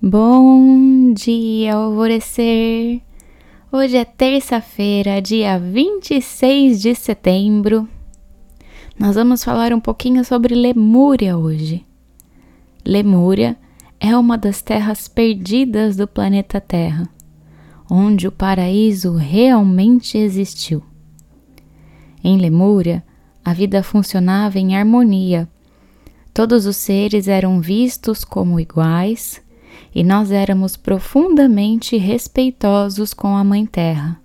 Bom dia, alvorecer! Hoje é terça-feira, dia 26 de setembro. Nós vamos falar um pouquinho sobre Lemúria hoje. Lemúria é uma das terras perdidas do planeta Terra, onde o paraíso realmente existiu. Em Lemúria, a vida funcionava em harmonia. Todos os seres eram vistos como iguais e nós éramos profundamente respeitosos com a Mãe Terra.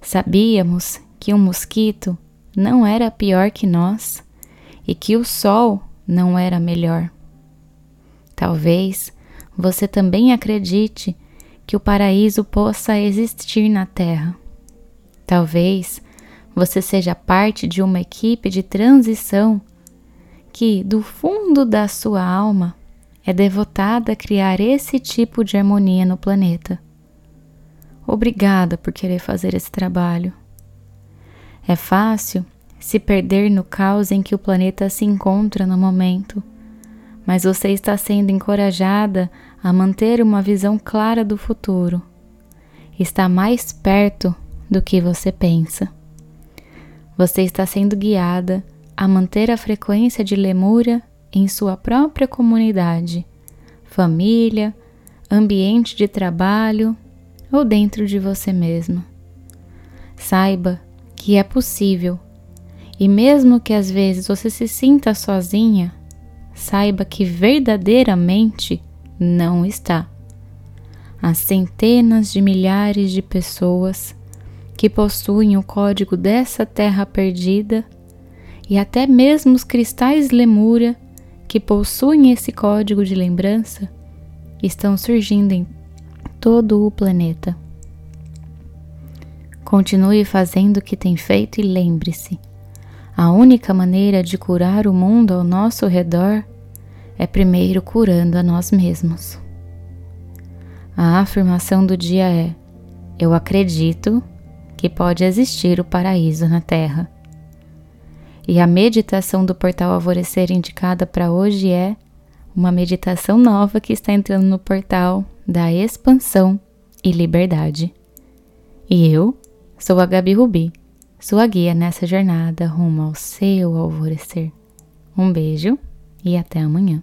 Sabíamos que um mosquito não era pior que nós e que o sol não era melhor. Talvez você também acredite que o paraíso possa existir na Terra. Talvez você seja parte de uma equipe de transição que, do fundo da sua alma, é devotada a criar esse tipo de harmonia no planeta. Obrigada por querer fazer esse trabalho. É fácil se perder no caos em que o planeta se encontra no momento, mas você está sendo encorajada a manter uma visão clara do futuro. Está mais perto do que você pensa. Você está sendo guiada a manter a frequência de lemúria em sua própria comunidade, família, ambiente de trabalho ou dentro de você mesmo. Saiba que é possível e, mesmo que às vezes você se sinta sozinha, saiba que verdadeiramente não está. Há centenas de milhares de pessoas que possuem o código dessa terra perdida e até mesmo os cristais Lemúria que possuem esse código de lembrança estão surgindo em todo o planeta. Continue fazendo o que tem feito e lembre-se: a única maneira de curar o mundo ao nosso redor é primeiro curando a nós mesmos. A afirmação do dia é: Eu acredito que pode existir o paraíso na Terra. E a meditação do portal Alvorecer indicada para hoje é uma meditação nova que está entrando no portal da expansão e liberdade. E eu sou a Gabi Rubi, sua guia nessa jornada rumo ao seu alvorecer. Um beijo e até amanhã.